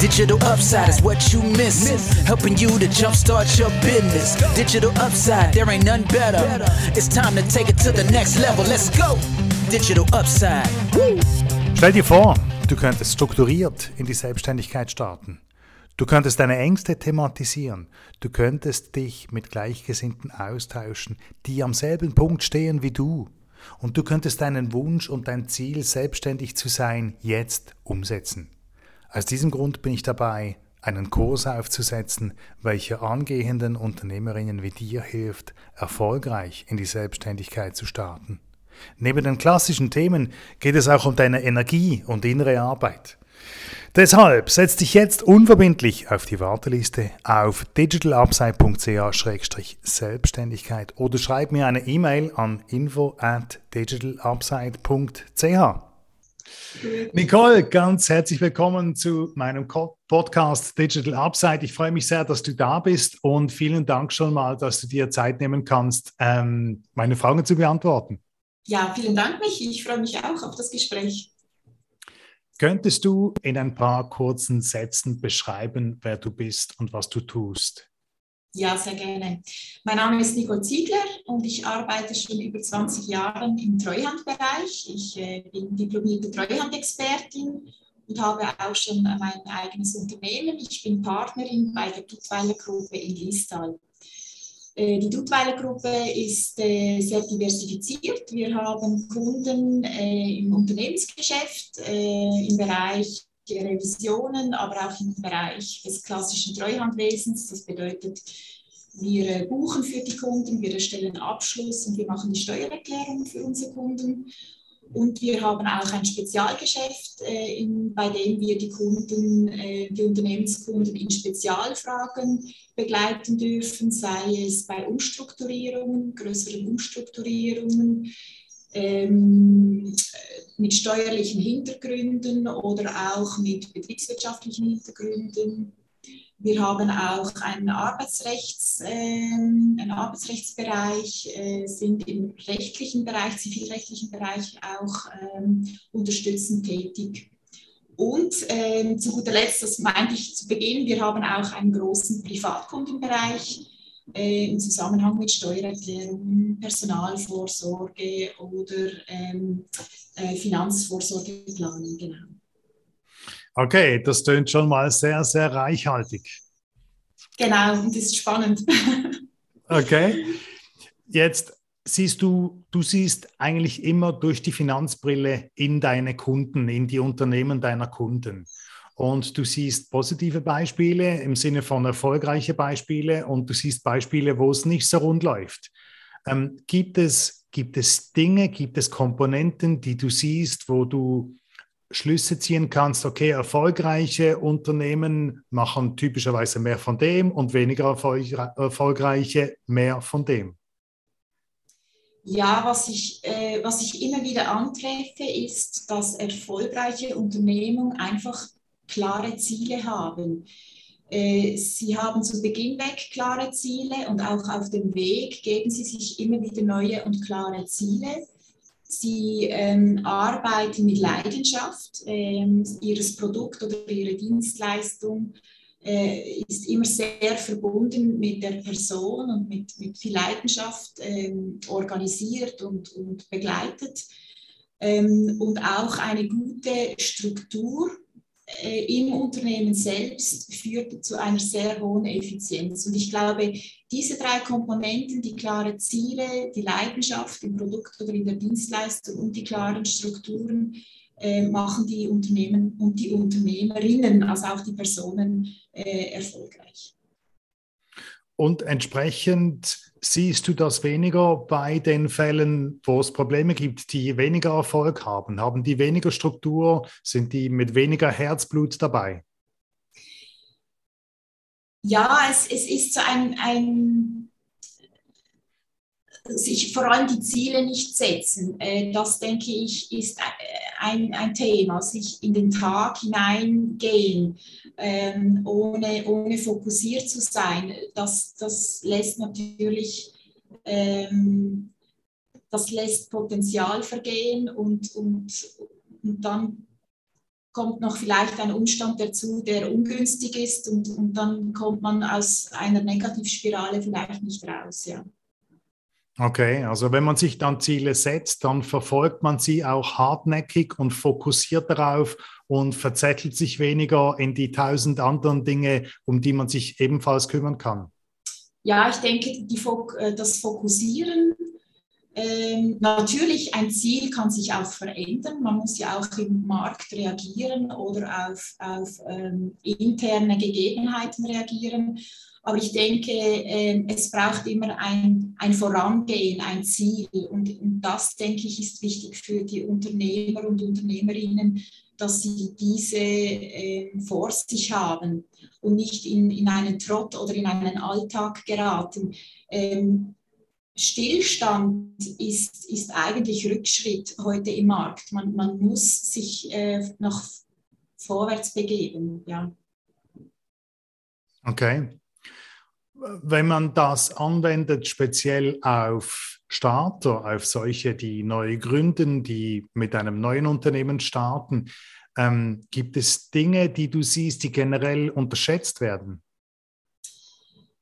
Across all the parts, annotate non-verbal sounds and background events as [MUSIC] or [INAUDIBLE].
Digital upside is what you miss. Helping you to jumpstart your business. Digital upside, there ain't none better. It's time to take it to the next level. Let's go. Digital upside. Stell dir vor, du könntest strukturiert in die Selbstständigkeit starten. Du könntest deine Ängste thematisieren. Du könntest dich mit Gleichgesinnten austauschen, die am selben Punkt stehen wie du. Und du könntest deinen Wunsch und dein Ziel, selbstständig zu sein, jetzt umsetzen. Aus diesem Grund bin ich dabei, einen Kurs aufzusetzen, welcher angehenden Unternehmerinnen wie dir hilft, erfolgreich in die Selbstständigkeit zu starten. Neben den klassischen Themen geht es auch um deine Energie und innere Arbeit. Deshalb setz dich jetzt unverbindlich auf die Warteliste auf digitalupside.ch-selbstständigkeit oder schreib mir eine E-Mail an info at digitalupside.ch. Nicole, ganz herzlich willkommen zu meinem Podcast Digital Upside. Ich freue mich sehr, dass du da bist und vielen Dank schon mal, dass du dir Zeit nehmen kannst, ähm, meine Fragen zu beantworten. Ja, vielen Dank, Michi. Ich freue mich auch auf das Gespräch. Könntest du in ein paar kurzen Sätzen beschreiben, wer du bist und was du tust? Ja, sehr gerne. Mein Name ist Nicole Ziegler und ich arbeite schon über 20 Jahre im Treuhandbereich. Ich äh, bin diplomierte Treuhandexpertin und habe auch schon mein eigenes Unternehmen. Ich bin Partnerin bei der Duttweiler Gruppe in Liestal. Äh, die Duttweiler Gruppe ist äh, sehr diversifiziert. Wir haben Kunden äh, im Unternehmensgeschäft, im Bereich Revisionen, aber auch im Bereich des klassischen Treuhandwesens. Das bedeutet, wir buchen für die Kunden, wir erstellen Abschluss und wir machen die Steuererklärung für unsere Kunden. Und wir haben auch ein Spezialgeschäft, äh, in, bei dem wir die Kunden, äh, die Unternehmenskunden in Spezialfragen begleiten dürfen, sei es bei Umstrukturierungen, größeren Umstrukturierungen, ähm, mit steuerlichen Hintergründen oder auch mit betriebswirtschaftlichen Hintergründen wir haben auch einen, Arbeitsrechts, äh, einen Arbeitsrechtsbereich, äh, sind im rechtlichen Bereich, zivilrechtlichen Bereich auch ähm, unterstützend tätig. Und äh, zu guter Letzt, das meinte ich zu Beginn, wir haben auch einen großen Privatkundenbereich äh, im Zusammenhang mit Steuererklärungen, Personalvorsorge oder ähm, äh, Finanzvorsorgeplanung. Genau. Okay, das tönt schon mal sehr, sehr reichhaltig. Genau, und das ist spannend. [LAUGHS] okay. Jetzt siehst du, du siehst eigentlich immer durch die Finanzbrille in deine Kunden, in die Unternehmen deiner Kunden. Und du siehst positive Beispiele im Sinne von erfolgreiche Beispiele und du siehst Beispiele, wo es nicht so rund läuft. Ähm, gibt, es, gibt es Dinge, gibt es Komponenten, die du siehst, wo du Schlüsse ziehen kannst, okay, erfolgreiche Unternehmen machen typischerweise mehr von dem und weniger erfolgreiche mehr von dem? Ja, was ich, äh, was ich immer wieder antreffe, ist, dass erfolgreiche Unternehmen einfach klare Ziele haben. Äh, sie haben zu Beginn weg klare Ziele und auch auf dem Weg geben sie sich immer wieder neue und klare Ziele Sie ähm, arbeiten mit Leidenschaft. Ähm, ihres Produkt oder ihre Dienstleistung äh, ist immer sehr verbunden mit der Person und mit, mit viel Leidenschaft ähm, organisiert und, und begleitet. Ähm, und auch eine gute Struktur im Unternehmen selbst führt zu einer sehr hohen Effizienz. Und ich glaube, diese drei Komponenten, die klaren Ziele, die Leidenschaft im Produkt oder in der Dienstleistung und die klaren Strukturen, äh, machen die Unternehmen und die Unternehmerinnen, also auch die Personen, äh, erfolgreich. Und entsprechend siehst du das weniger bei den Fällen, wo es Probleme gibt, die weniger Erfolg haben? Haben die weniger Struktur? Sind die mit weniger Herzblut dabei? Ja, es, es ist so ein, ein sich vor allem die Ziele nicht setzen. Äh, das denke ich ist ein, ein Thema, sich in den Tag hineingehen, ähm, ohne, ohne fokussiert zu sein. Das, das lässt natürlich ähm, das lässt Potenzial vergehen und, und, und dann kommt noch vielleicht ein Umstand dazu, der ungünstig ist und, und dann kommt man aus einer Negativspirale vielleicht nicht raus. Ja. Okay, also wenn man sich dann Ziele setzt, dann verfolgt man sie auch hartnäckig und fokussiert darauf und verzettelt sich weniger in die tausend anderen Dinge, um die man sich ebenfalls kümmern kann. Ja, ich denke, die, äh, das Fokussieren, ähm, natürlich ein Ziel kann sich auch verändern. Man muss ja auch im Markt reagieren oder auf, auf ähm, interne Gegebenheiten reagieren. Aber ich denke, ähm, es braucht immer ein, ein Vorangehen, ein Ziel. Und, und das, denke ich, ist wichtig für die Unternehmer und Unternehmerinnen, dass sie diese äh, vor sich haben und nicht in, in einen Trott oder in einen Alltag geraten. Ähm, Stillstand ist, ist eigentlich Rückschritt heute im Markt. Man, man muss sich äh, noch vorwärts begeben. Ja. Okay wenn man das anwendet, speziell auf Starter, auf solche, die neu gründen, die mit einem neuen Unternehmen starten, ähm, gibt es Dinge, die du siehst, die generell unterschätzt werden?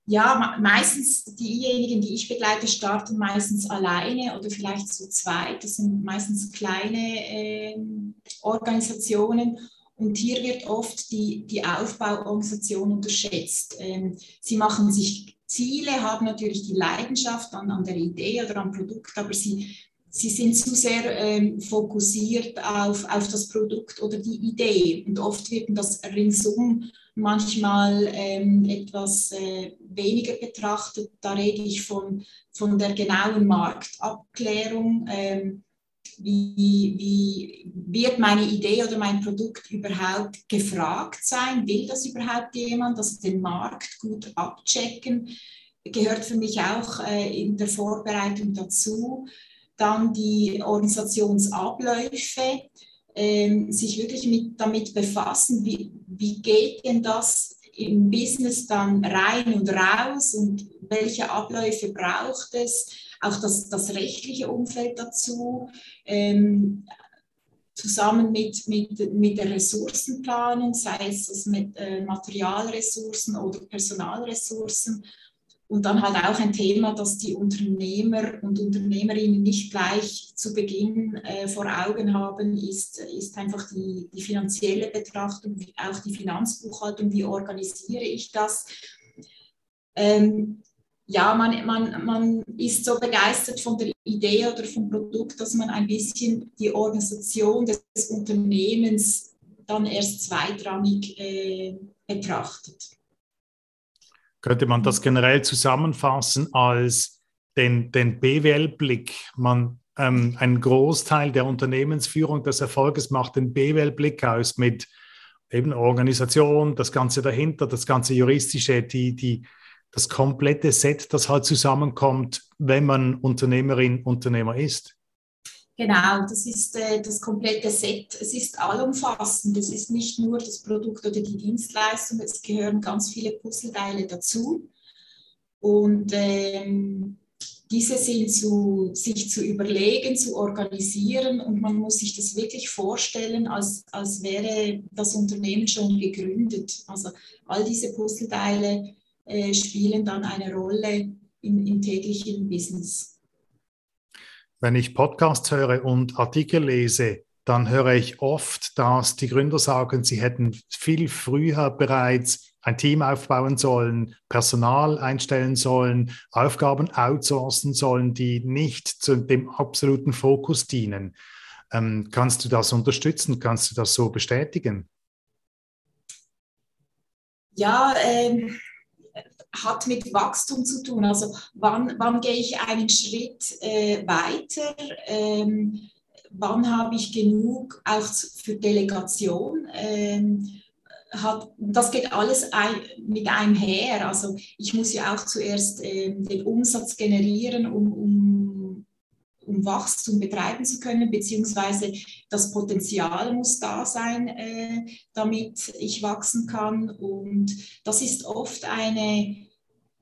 Ja, meistens diejenigen, die ich begleite, starten meistens alleine oder vielleicht zu zweit. Das sind meistens kleine äh, Organisationen und hier wird oft die, die Aufbauorganisation unterschätzt. Ähm, sie machen sich Ziele, haben natürlich die Leidenschaft an, an der Idee oder am Produkt, aber sie, sie sind zu sehr ähm, fokussiert auf, auf das Produkt oder die Idee. Und oft wird das ringsum manchmal ähm, etwas äh, weniger betrachtet. Da rede ich von, von der genauen Marktabklärung. Ähm, wie, wie wird meine Idee oder mein Produkt überhaupt gefragt sein? Will das überhaupt jemand? Also den Markt gut abchecken, gehört für mich auch äh, in der Vorbereitung dazu. Dann die Organisationsabläufe, äh, sich wirklich mit, damit befassen, wie, wie geht denn das im Business dann rein und raus und welche Abläufe braucht es? Auch das, das rechtliche Umfeld dazu, ähm, zusammen mit, mit, mit der Ressourcenplanung, sei es mit äh, Materialressourcen oder Personalressourcen. Und dann halt auch ein Thema, das die Unternehmer und Unternehmerinnen nicht gleich zu Beginn äh, vor Augen haben, ist, ist einfach die, die finanzielle Betrachtung, auch die Finanzbuchhaltung, wie organisiere ich das. Ähm, ja, man, man, man ist so begeistert von der Idee oder vom Produkt, dass man ein bisschen die Organisation des Unternehmens dann erst zweitrangig äh, betrachtet. Könnte man das generell zusammenfassen als den, den BWL-Blick? Man, ähm, ein Großteil der Unternehmensführung des Erfolges macht den BWL-Blick aus mit eben Organisation, das Ganze dahinter, das ganze Juristische, die, die, das komplette Set, das halt zusammenkommt, wenn man Unternehmerin, Unternehmer ist. Genau, das ist äh, das komplette Set. Es ist allumfassend. Es ist nicht nur das Produkt oder die Dienstleistung, es gehören ganz viele Puzzleteile dazu. Und ähm, diese sind zu, sich zu überlegen, zu organisieren und man muss sich das wirklich vorstellen, als, als wäre das Unternehmen schon gegründet. Also all diese Puzzleteile äh, spielen dann eine Rolle im, im täglichen Business. Wenn ich Podcasts höre und Artikel lese, dann höre ich oft, dass die Gründer sagen, sie hätten viel früher bereits ein Team aufbauen sollen, Personal einstellen sollen, Aufgaben outsourcen sollen, die nicht zu dem absoluten Fokus dienen. Ähm, kannst du das unterstützen? Kannst du das so bestätigen? Ja, ähm, hat mit Wachstum zu tun. Also wann, wann gehe ich einen Schritt äh, weiter? Ähm, wann habe ich genug auch für Delegation? Ähm, hat, das geht alles ein, mit einem her. Also ich muss ja auch zuerst ähm, den Umsatz generieren, um, um, um Wachstum betreiben zu können, beziehungsweise das Potenzial muss da sein, äh, damit ich wachsen kann. Und das ist oft eine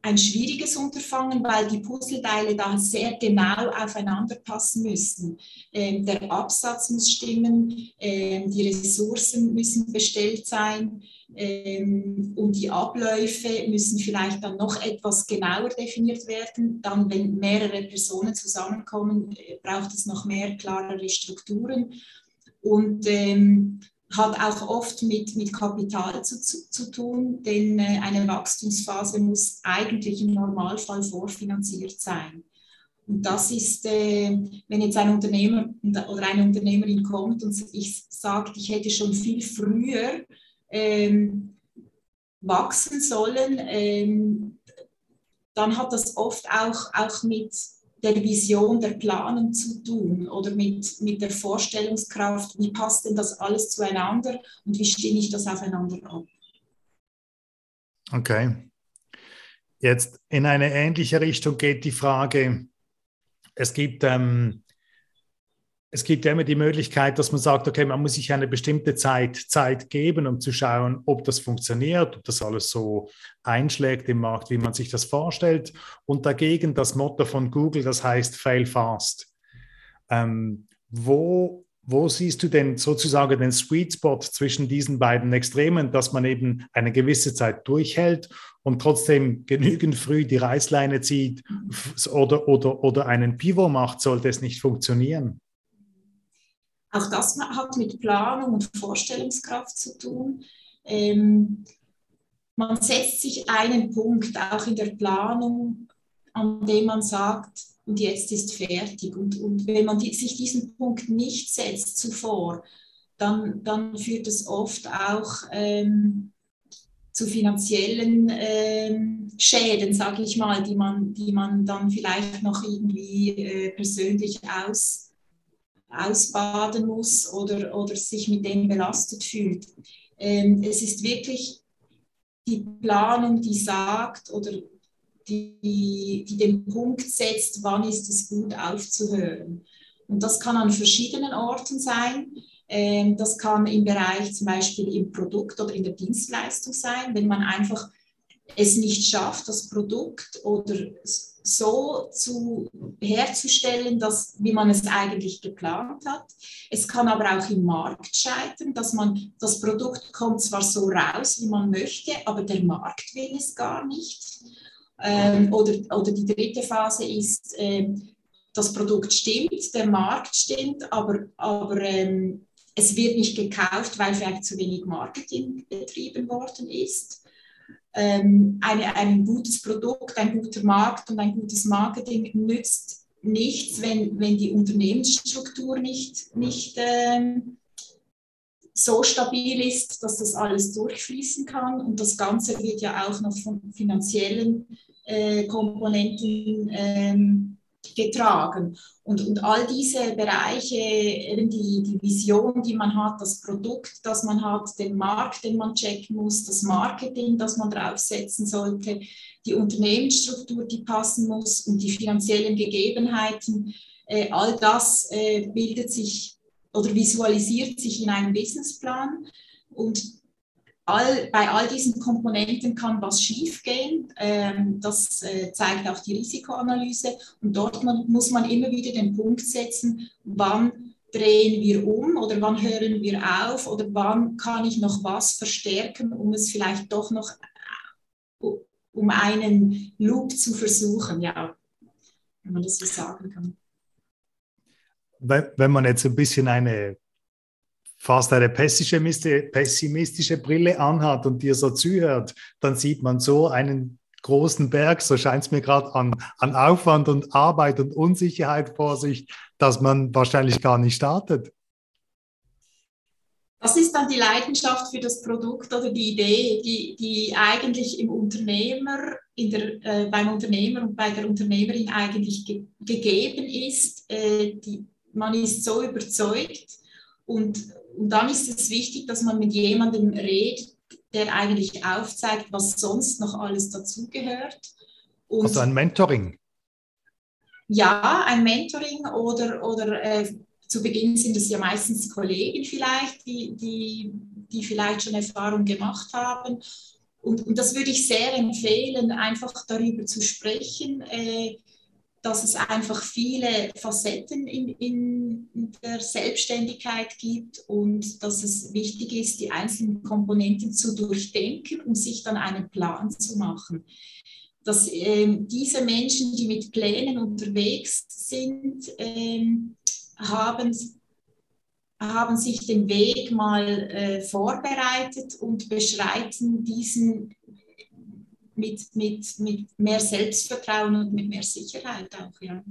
ein schwieriges Unterfangen, weil die Puzzleteile da sehr genau aufeinander passen müssen. Ähm, der Absatz muss stimmen, ähm, die Ressourcen müssen bestellt sein ähm, und die Abläufe müssen vielleicht dann noch etwas genauer definiert werden. Dann, wenn mehrere Personen zusammenkommen, äh, braucht es noch mehr klarere Strukturen. Und ähm, hat auch oft mit, mit Kapital zu, zu, zu tun, denn äh, eine Wachstumsphase muss eigentlich im Normalfall vorfinanziert sein. Und das ist, äh, wenn jetzt ein Unternehmer oder eine Unternehmerin kommt und ich sagt, ich hätte schon viel früher ähm, wachsen sollen, ähm, dann hat das oft auch, auch mit der Vision, der Planung zu tun oder mit, mit der Vorstellungskraft, wie passt denn das alles zueinander und wie stimme ich das aufeinander ab. Okay. Jetzt in eine ähnliche Richtung geht die Frage, es gibt ähm, es gibt ja immer die Möglichkeit, dass man sagt, okay, man muss sich eine bestimmte Zeit Zeit geben, um zu schauen, ob das funktioniert, ob das alles so einschlägt im Markt, wie man sich das vorstellt. Und dagegen das Motto von Google, das heißt Fail Fast. Ähm, wo, wo siehst du denn sozusagen den Sweet Spot zwischen diesen beiden Extremen, dass man eben eine gewisse Zeit durchhält und trotzdem genügend früh die Reißleine zieht oder, oder, oder einen Pivot macht, sollte es nicht funktionieren? Auch das hat mit Planung und Vorstellungskraft zu tun. Ähm, man setzt sich einen Punkt auch in der Planung, an dem man sagt, und jetzt ist fertig. Und, und wenn man die, sich diesen Punkt nicht setzt zuvor, dann, dann führt es oft auch ähm, zu finanziellen ähm, Schäden, sage ich mal, die man, die man dann vielleicht noch irgendwie äh, persönlich aus, ausbaden muss oder, oder sich mit dem belastet fühlt. Ähm, es ist wirklich die Planung, die sagt oder die, die den Punkt setzt, wann ist es gut aufzuhören. Und das kann an verschiedenen Orten sein. Ähm, das kann im Bereich zum Beispiel im Produkt oder in der Dienstleistung sein, wenn man einfach es nicht schafft, das Produkt oder so zu, herzustellen, dass, wie man es eigentlich geplant hat. Es kann aber auch im Markt scheitern, dass man das Produkt kommt zwar so raus, wie man möchte, aber der Markt will es gar nicht. Ähm, oder, oder die dritte Phase ist, äh, das Produkt stimmt, der Markt stimmt, aber, aber ähm, es wird nicht gekauft, weil vielleicht zu wenig Marketing betrieben worden ist ähm, eine, ein gutes Produkt, ein guter Markt und ein gutes Marketing nützt nichts, wenn, wenn die Unternehmensstruktur nicht, nicht ähm, so stabil ist, dass das alles durchfließen kann. Und das Ganze wird ja auch noch von finanziellen äh, Komponenten ähm, getragen. Und, und all diese Bereiche, die, die Vision, die man hat, das Produkt, das man hat, den Markt, den man checken muss, das Marketing, das man draufsetzen sollte, die Unternehmensstruktur, die passen muss und die finanziellen Gegebenheiten, äh, all das äh, bildet sich oder visualisiert sich in einem Businessplan. Und all, bei all diesen Komponenten kann was schiefgehen. Ähm, das äh, zeigt auch die Risikoanalyse. Und dort man, muss man immer wieder den Punkt setzen, wann drehen wir um oder wann hören wir auf oder wann kann ich noch was verstärken, um es vielleicht doch noch äh, um einen Loop zu versuchen, ja, wenn man das so sagen kann. Wenn man jetzt ein bisschen eine fast eine pessimistische Brille anhat und dir so zuhört, dann sieht man so einen großen Berg, so scheint es mir gerade an, an Aufwand und Arbeit und Unsicherheit vor sich, dass man wahrscheinlich gar nicht startet. Das ist dann die Leidenschaft für das Produkt oder die Idee, die, die eigentlich im Unternehmer, der, äh, beim Unternehmer und bei der Unternehmerin eigentlich ge gegeben ist. Äh, die, man ist so überzeugt und und dann ist es wichtig, dass man mit jemandem redet, der eigentlich aufzeigt, was sonst noch alles dazugehört. Also ein Mentoring? Ja, ein Mentoring oder, oder äh, zu Beginn sind es ja meistens Kollegen vielleicht, die, die, die vielleicht schon Erfahrung gemacht haben. Und, und das würde ich sehr empfehlen, einfach darüber zu sprechen, äh, dass es einfach viele Facetten in, in, der Selbstständigkeit gibt und dass es wichtig ist, die einzelnen Komponenten zu durchdenken und sich dann einen Plan zu machen. Dass äh, diese Menschen, die mit Plänen unterwegs sind, äh, haben, haben sich den Weg mal äh, vorbereitet und beschreiten diesen mit, mit, mit mehr Selbstvertrauen und mit mehr Sicherheit auch, ja.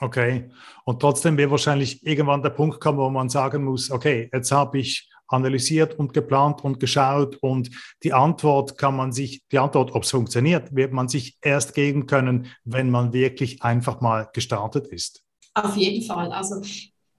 Okay. Und trotzdem wird wahrscheinlich irgendwann der Punkt kommen, wo man sagen muss, okay, jetzt habe ich analysiert und geplant und geschaut und die Antwort kann man sich, die Antwort, ob es funktioniert, wird man sich erst geben können, wenn man wirklich einfach mal gestartet ist. Auf jeden Fall. Also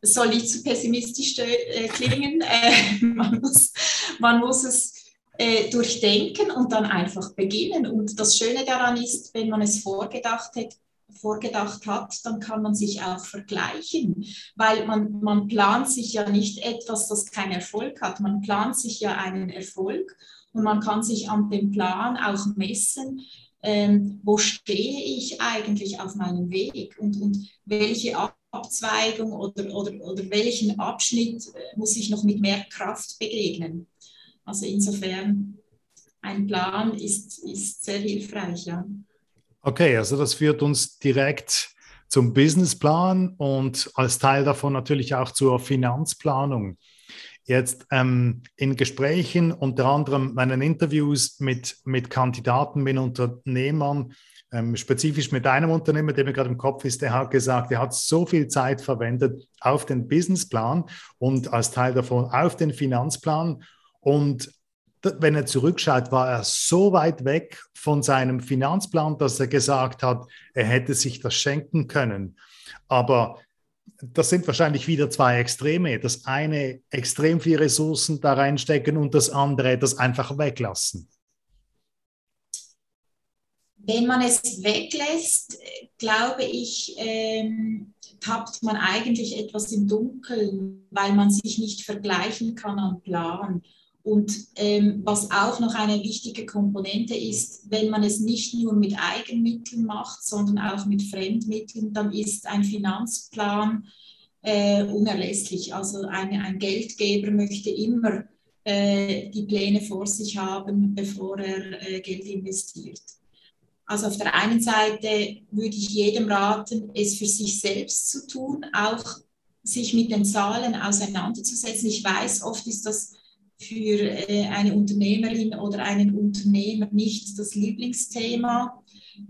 es soll nicht zu pessimistisch äh, klingen. Äh, [LAUGHS] man, muss, man muss es äh, durchdenken und dann einfach beginnen. Und das Schöne daran ist, wenn man es vorgedacht hat, vorgedacht hat, dann kann man sich auch vergleichen, weil man, man plant sich ja nicht etwas, das keinen Erfolg hat. Man plant sich ja einen Erfolg und man kann sich an dem Plan auch messen, ähm, wo stehe ich eigentlich auf meinem Weg und, und welche Abzweigung oder, oder, oder welchen Abschnitt äh, muss ich noch mit mehr Kraft begegnen. Also insofern, ein Plan ist, ist sehr hilfreich, ja. Okay, also das führt uns direkt zum Businessplan und als Teil davon natürlich auch zur Finanzplanung. Jetzt ähm, in Gesprächen, unter anderem meinen Interviews mit, mit Kandidaten, mit Unternehmern, ähm, spezifisch mit einem Unternehmer, der mir gerade im Kopf ist, der hat gesagt, er hat so viel Zeit verwendet auf den Businessplan und als Teil davon auf den Finanzplan und wenn er zurückschaut, war er so weit weg von seinem Finanzplan, dass er gesagt hat, er hätte sich das schenken können. Aber das sind wahrscheinlich wieder zwei Extreme. Das eine extrem viel Ressourcen da reinstecken und das andere das einfach weglassen. Wenn man es weglässt, glaube ich, ähm, tappt man eigentlich etwas im Dunkeln, weil man sich nicht vergleichen kann am Plan. Und ähm, was auch noch eine wichtige Komponente ist, wenn man es nicht nur mit Eigenmitteln macht, sondern auch mit Fremdmitteln, dann ist ein Finanzplan äh, unerlässlich. Also eine, ein Geldgeber möchte immer äh, die Pläne vor sich haben, bevor er äh, Geld investiert. Also auf der einen Seite würde ich jedem raten, es für sich selbst zu tun, auch sich mit den Zahlen auseinanderzusetzen. Ich weiß, oft ist das für äh, eine Unternehmerin oder einen Unternehmer nicht das Lieblingsthema.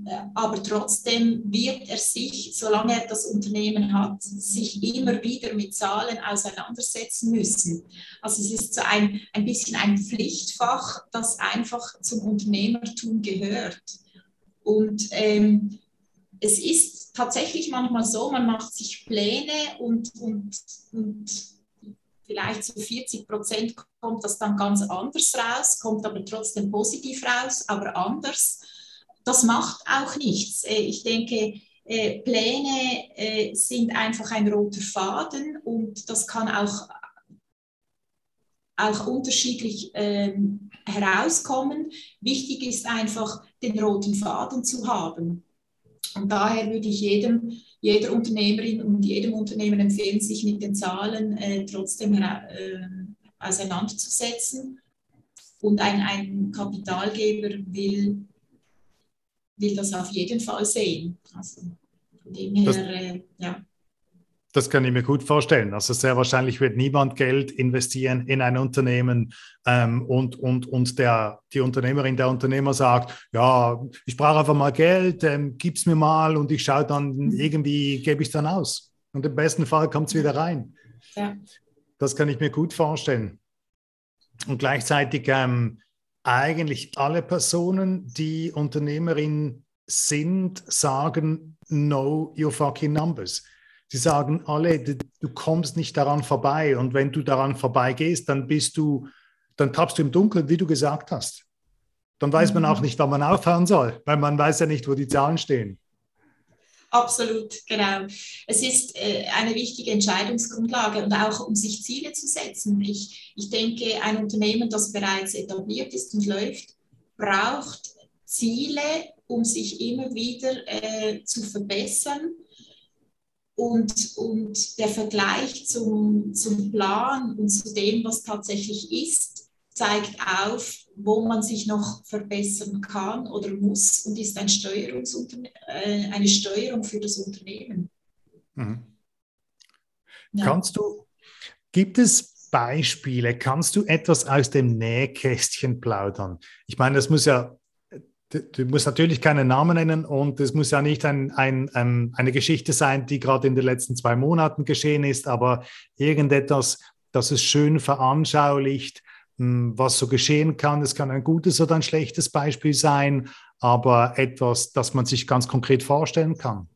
Äh, aber trotzdem wird er sich, solange er das Unternehmen hat, sich immer wieder mit Zahlen auseinandersetzen müssen. Also es ist so ein, ein bisschen ein Pflichtfach, das einfach zum Unternehmertum gehört. Und ähm, es ist tatsächlich manchmal so, man macht sich Pläne und, und, und vielleicht zu 40 Prozent kommt das dann ganz anders raus, kommt aber trotzdem positiv raus, aber anders. Das macht auch nichts. Äh, ich denke, äh, Pläne äh, sind einfach ein roter Faden und das kann auch, auch unterschiedlich ähm, herauskommen. Wichtig ist einfach, den roten Faden zu haben. Und daher würde ich jedem, jeder Unternehmerin und jedem Unternehmer empfehlen, sich mit den Zahlen äh, trotzdem äh, auseinanderzusetzen. Und ein, ein Kapitalgeber will, will das auf jeden Fall sehen. Also von dem her, äh, ja. Das kann ich mir gut vorstellen. Also sehr wahrscheinlich wird niemand Geld investieren in ein Unternehmen ähm, und, und, und der, die Unternehmerin, der Unternehmer sagt, ja, ich brauche einfach mal Geld, ähm, es mir mal und ich schaue dann, mhm. irgendwie gebe ich es dann aus. Und im besten Fall kommt es wieder rein. Ja. Das kann ich mir gut vorstellen. Und gleichzeitig ähm, eigentlich alle Personen, die Unternehmerin sind, sagen, know your fucking numbers. Sie sagen alle, du kommst nicht daran vorbei. Und wenn du daran vorbeigehst, dann bist du, dann tappst du im Dunkeln, wie du gesagt hast. Dann weiß man auch mhm. nicht, wann man aufhören soll, weil man weiß ja nicht, wo die Zahlen stehen. Absolut, genau. Es ist äh, eine wichtige Entscheidungsgrundlage und auch um sich Ziele zu setzen. Ich, ich denke, ein Unternehmen, das bereits etabliert ist und läuft, braucht Ziele, um sich immer wieder äh, zu verbessern. Und, und der Vergleich zum, zum Plan und zu dem, was tatsächlich ist, zeigt auf, wo man sich noch verbessern kann oder muss und ist ein äh, eine Steuerung für das Unternehmen. Mhm. Ja. Kannst du, gibt es Beispiele, kannst du etwas aus dem Nähkästchen plaudern? Ich meine, das muss ja, du musst natürlich keinen Namen nennen und es muss ja nicht ein, ein, ein, eine Geschichte sein, die gerade in den letzten zwei Monaten geschehen ist, aber irgendetwas, das es schön veranschaulicht, was so geschehen kann. Es kann ein gutes oder ein schlechtes Beispiel sein, aber etwas, das man sich ganz konkret vorstellen kann.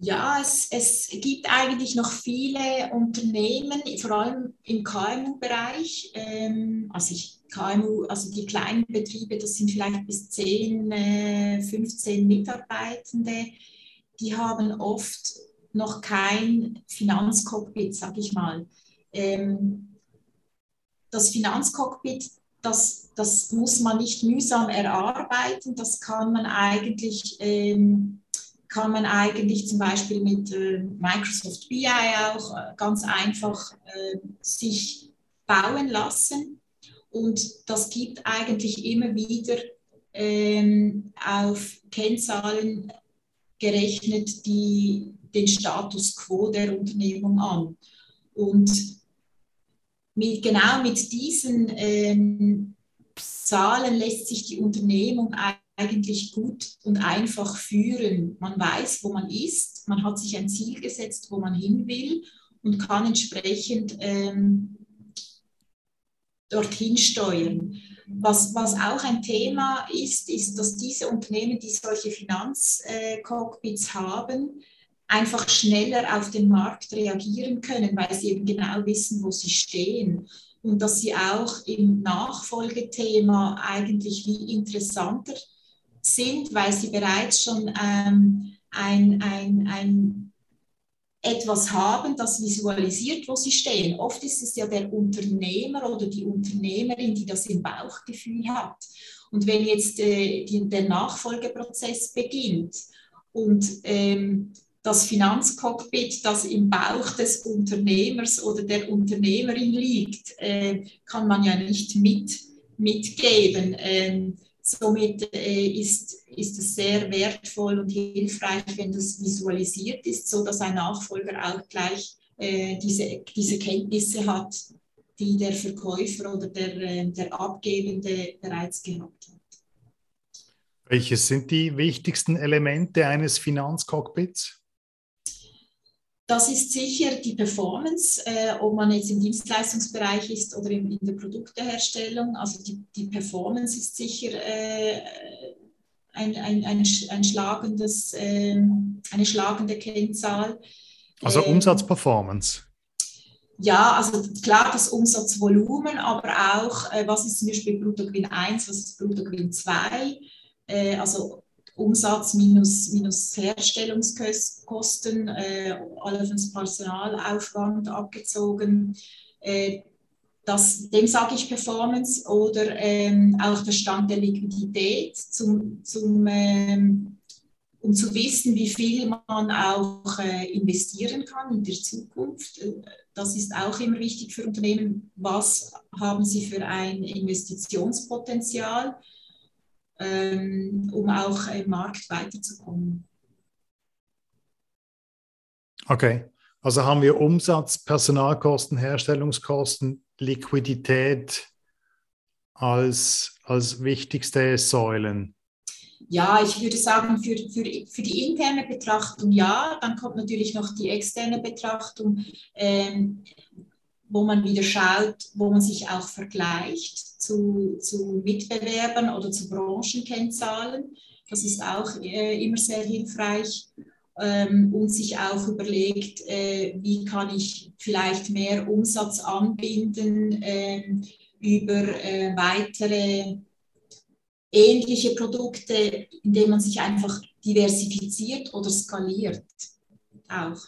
Ja, es, es gibt eigentlich noch viele Unternehmen, vor allem im KMU-Bereich. Ähm, also ich, KMU, also die kleinen Betriebe, das sind vielleicht bis 10, äh, 15 Mitarbeitende, die haben oft noch kein Finanzcockpit, sag ich mal ähm, das Finanzcockpit, das, das muss man nicht mühsam erarbeiten, das kann man eigentlich, ähm, kann man eigentlich zum Beispiel mit äh, Microsoft BI auch äh, ganz einfach äh, sich bauen lassen. Und das gibt eigentlich immer wieder ähm, auf Kennzahlen gerechnet die, den Status quo der Unternehmung an. Und mit, genau mit diesen ähm, Zahlen lässt sich die Unternehmung eigentlich gut und einfach führen. Man weiß, wo man ist, man hat sich ein Ziel gesetzt, wo man hin will und kann entsprechend ähm, dorthin steuern. Was, was auch ein Thema ist, ist, dass diese Unternehmen, die solche Finanzcockpits haben, einfach schneller auf den Markt reagieren können, weil sie eben genau wissen, wo sie stehen. Und dass sie auch im Nachfolgethema eigentlich wie interessanter sind, weil sie bereits schon ähm, ein, ein, ein etwas haben, das visualisiert, wo sie stehen. Oft ist es ja der Unternehmer oder die Unternehmerin, die das im Bauchgefühl hat. Und wenn jetzt äh, die, der Nachfolgeprozess beginnt und ähm, das Finanzcockpit, das im Bauch des Unternehmers oder der Unternehmerin liegt, äh, kann man ja nicht mit, mitgeben. Ähm, somit äh, ist, ist es sehr wertvoll und hilfreich, wenn das visualisiert ist, so dass ein Nachfolger auch gleich äh, diese, diese Kenntnisse hat, die der Verkäufer oder der, der Abgebende bereits gehabt hat. Welche sind die wichtigsten Elemente eines Finanzcockpits? Das ist sicher die Performance, äh, ob man jetzt im Dienstleistungsbereich ist oder in, in der Produkteherstellung. Also die, die Performance ist sicher äh, ein, ein, ein, ein schlagendes, äh, eine schlagende Kennzahl. Also ähm, Umsatzperformance. Ja, also klar das Umsatzvolumen, aber auch, äh, was ist zum Beispiel Bruttogewinn 1, was ist Bruttogewinn 2. Äh, also Umsatz minus, minus Herstellungskosten, äh, alles Personalaufwand abgezogen. Äh, das, dem sage ich Performance oder ähm, auch der Stand der Liquidität, zum, zum, ähm, um zu wissen, wie viel man auch äh, investieren kann in der Zukunft. Das ist auch immer wichtig für Unternehmen. Was haben sie für ein Investitionspotenzial? Ähm, um auch im Markt weiterzukommen. Okay, also haben wir Umsatz, Personalkosten, Herstellungskosten, Liquidität als, als wichtigste Säulen. Ja, ich würde sagen, für, für, für die interne Betrachtung ja, dann kommt natürlich noch die externe Betrachtung. Ähm, wo man wieder schaut, wo man sich auch vergleicht zu, zu Mitbewerbern oder zu Branchenkennzahlen. Das ist auch äh, immer sehr hilfreich ähm, und sich auch überlegt, äh, wie kann ich vielleicht mehr Umsatz anbinden äh, über weitere ähnliche Produkte, indem man sich einfach diversifiziert oder skaliert. Auch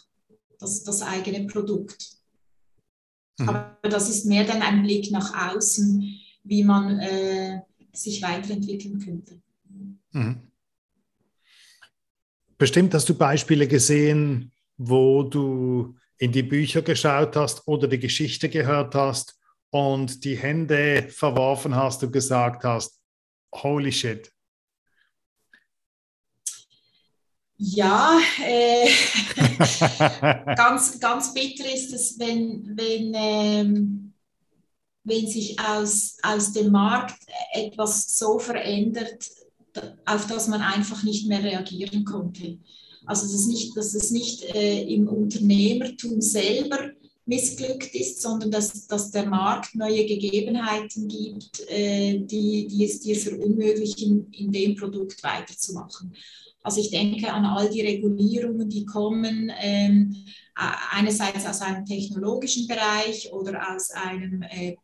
das, das eigene Produkt. Mhm. Aber das ist mehr dann ein Blick nach außen, wie man äh, sich weiterentwickeln könnte. Mhm. Bestimmt hast du Beispiele gesehen, wo du in die Bücher geschaut hast oder die Geschichte gehört hast und die Hände verworfen hast und gesagt hast, holy shit. Ja, äh, [LAUGHS] ganz, ganz bitter ist es, wenn, wenn, ähm, wenn sich aus, aus dem Markt etwas so verändert, auf das man einfach nicht mehr reagieren konnte. Also dass, nicht, dass es nicht äh, im Unternehmertum selber missglückt ist, sondern dass, dass der Markt neue Gegebenheiten gibt, äh, die, die es dir verunmöglichen, in dem Produkt weiterzumachen. Also ich denke an all die Regulierungen, die kommen, ähm, einerseits aus einem technologischen Bereich oder aus einem äh,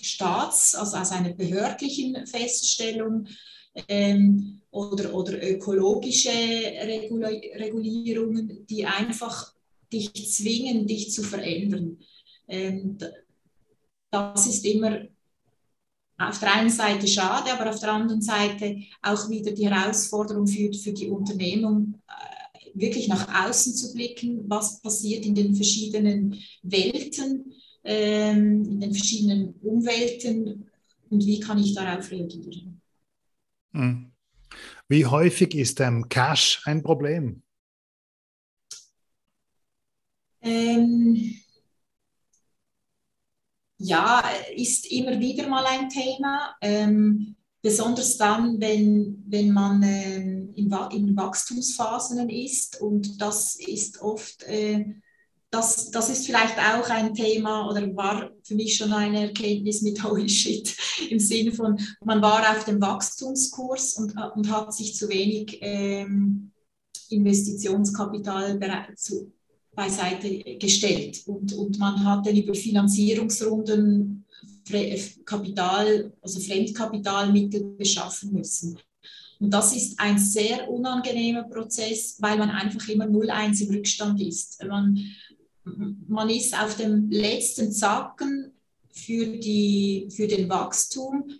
Staats-, also aus einer behördlichen Feststellung ähm, oder, oder ökologische Regulierungen, die einfach dich zwingen, dich zu verändern. Ähm, das ist immer auf der einen Seite schade, aber auf der anderen Seite auch wieder die Herausforderung für, für die Unternehmung, äh, wirklich nach außen zu blicken, was passiert in den verschiedenen Welten, ähm, in den verschiedenen Umwelten und wie kann ich darauf reagieren. Hm. Wie häufig ist ähm, Cash ein Problem? Ähm, ja, ist immer wieder mal ein Thema, ähm, besonders dann, wenn, wenn man ähm, in, in, Wachstumsphasen ist und das ist oft, äh, das, das ist vielleicht auch ein Thema oder war für mich schon eine Erkenntnis mit [LAUGHS] Holy Shit im Sinne von, man war auf dem Wachstumskurs und, und hat sich zu wenig ähm, Investitionskapital zu, beiseite gestellt. Und, und man hat dann über Finanzierungsrunden Kapital, also Fremdkapitalmittel beschaffen müssen. Und das ist ein sehr unangenehmer Prozess, weil man einfach immer 0,1 im Rückstand ist. Man, man ist auf dem letzten Zacken für, die, für den Wachstum,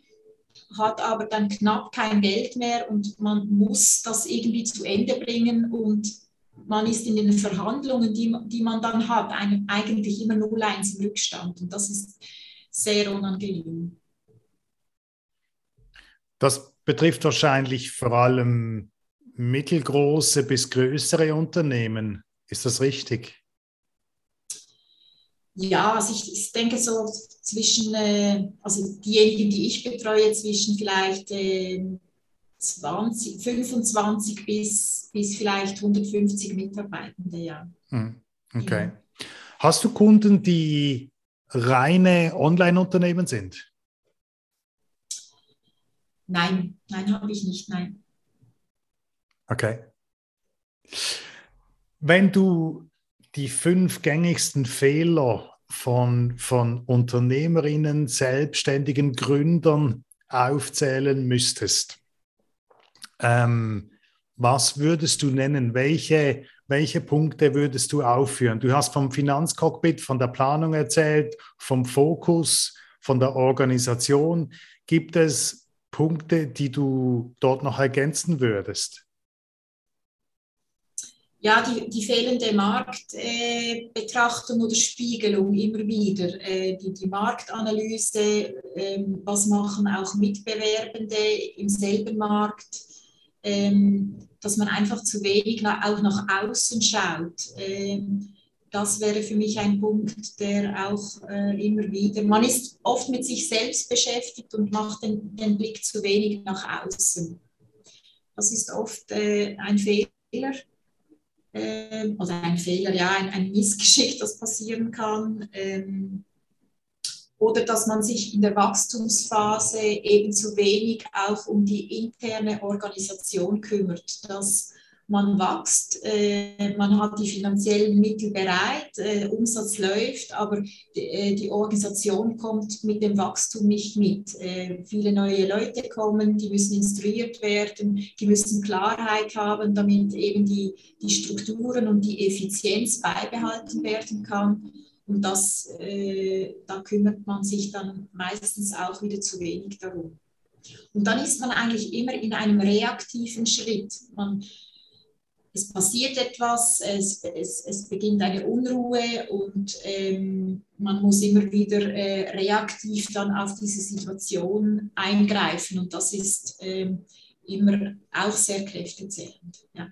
hat aber dann knapp kein Geld mehr und man muss das irgendwie zu Ende bringen und man ist in den Verhandlungen, die, die man dann hat, eigentlich immer 0-1 im Rückstand. Und das ist sehr unangenehm. Das betrifft wahrscheinlich vor allem mittelgroße bis größere Unternehmen. Ist das richtig? Ja, also ich, ich denke so zwischen, äh, also diejenigen, die ich betreue, zwischen vielleicht äh, 20, 25 bis, bis vielleicht 150 Mitarbeitende, ja. Hm, okay. Ja. Hast du Kunden, die reine Online-Unternehmen sind? Nein, nein, habe ich nicht, nein. Okay. Wenn du die fünf gängigsten Fehler von, von Unternehmerinnen, selbstständigen Gründern aufzählen müsstest, ähm, was würdest du nennen? Welche, welche Punkte würdest du aufführen? Du hast vom Finanzcockpit, von der Planung erzählt, vom Fokus, von der Organisation. Gibt es Punkte, die du dort noch ergänzen würdest? Ja, die, die fehlende Marktbetrachtung äh, oder Spiegelung immer wieder. Äh, die, die Marktanalyse, äh, was machen auch Mitbewerbende im selben Markt ähm, dass man einfach zu wenig nach, auch nach außen schaut. Ähm, das wäre für mich ein Punkt, der auch äh, immer wieder, man ist oft mit sich selbst beschäftigt und macht den, den Blick zu wenig nach außen. Das ist oft äh, ein Fehler, äh, oder ein Fehler, ja, ein, ein, Missgeschick, das passieren kann. Ähm, oder dass man sich in der Wachstumsphase eben zu wenig auch um die interne Organisation kümmert. Das man wächst, äh, man hat die finanziellen Mittel bereit, äh, Umsatz läuft, aber die, äh, die, Organisation kommt mit dem Wachstum nicht mit. Äh, viele neue Leute kommen, die müssen instruiert werden, die müssen Klarheit haben, damit eben die, die Strukturen und die Effizienz beibehalten werden kann. Und das, äh, da kümmert man sich dann meistens auch wieder zu wenig darum. Und dann ist man eigentlich immer in einem reaktiven Schritt. Man, es passiert etwas, es, es, es beginnt eine Unruhe und ähm, man muss immer wieder äh, reaktiv dann auf diese Situation eingreifen und das ist ähm, immer auch sehr kräftezehrend. Ja.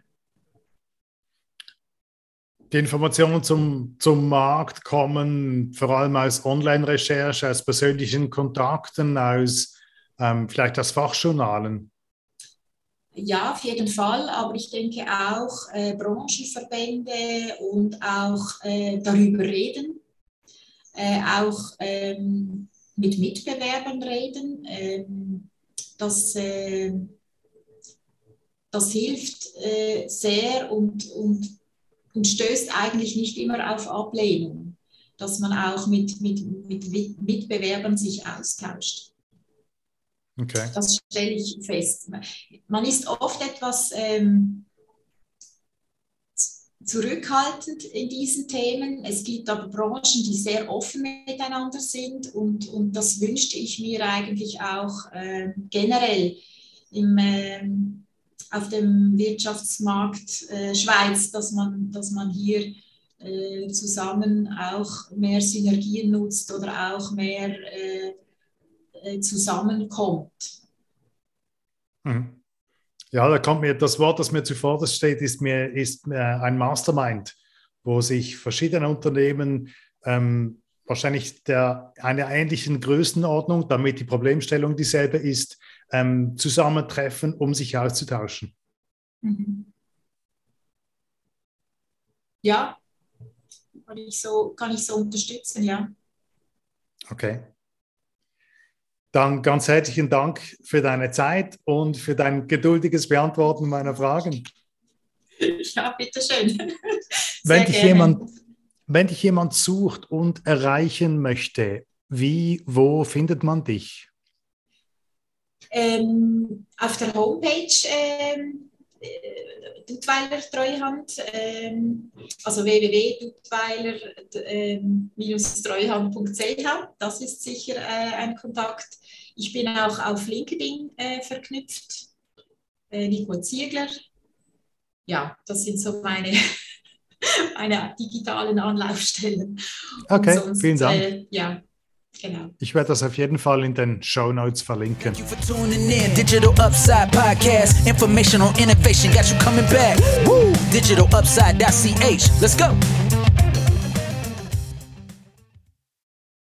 Die Informationen zum, zum Markt kommen vor allem aus Online-Recherche, aus persönlichen Kontakten, aus ähm, vielleicht aus Fachjournalen. Ja, auf jeden Fall, aber ich denke auch äh, Branchenverbände und auch äh, darüber reden, äh, auch ähm, mit Mitbewerbern reden. Ähm, das, äh, das hilft äh, sehr und, und, und stößt eigentlich nicht immer auf Ablehnung, dass man auch mit, mit, mit Mitbewerbern sich austauscht. Okay. Das stelle ich fest. Man ist oft etwas ähm, zurückhaltend in diesen Themen. Es gibt aber Branchen, die sehr offen miteinander sind und, und das wünschte ich mir eigentlich auch äh, generell im, äh, auf dem Wirtschaftsmarkt äh, Schweiz, dass man, dass man hier äh, zusammen auch mehr Synergien nutzt oder auch mehr äh, äh, zusammenkommt. Mhm. Ja, da kommt mir das Wort, das mir zuvor steht, ist mir ist ein Mastermind, wo sich verschiedene Unternehmen ähm, wahrscheinlich der einer ähnlichen Größenordnung, damit die Problemstellung dieselbe ist, ähm, zusammentreffen, um sich auszutauschen. Mhm. Ja, kann ich so, kann ich so unterstützen, ja. Okay. Dann ganz herzlichen Dank für deine Zeit und für dein geduldiges Beantworten meiner Fragen. Ja, bitteschön. [LAUGHS] wenn, dich jemand, wenn dich jemand sucht und erreichen möchte, wie, wo findet man dich? Ähm, auf der Homepage ähm, äh, Duttweiler Treuhand, ähm, also www.duttweiler-treuhand.ch, das ist sicher äh, ein Kontakt. Ich bin auch auf LinkedIn äh, verknüpft, äh, Nico Ziegler. Ja, das sind so meine, [LAUGHS] meine digitalen Anlaufstellen. Okay, sonst, vielen Dank. Äh, ja, Genau. Ich werde das auf jeden Fall in den Show Notes verlinken. Digital Upside Podcast. Information on innovation got you coming back. Woo! Digitalupside.ch. Let's go.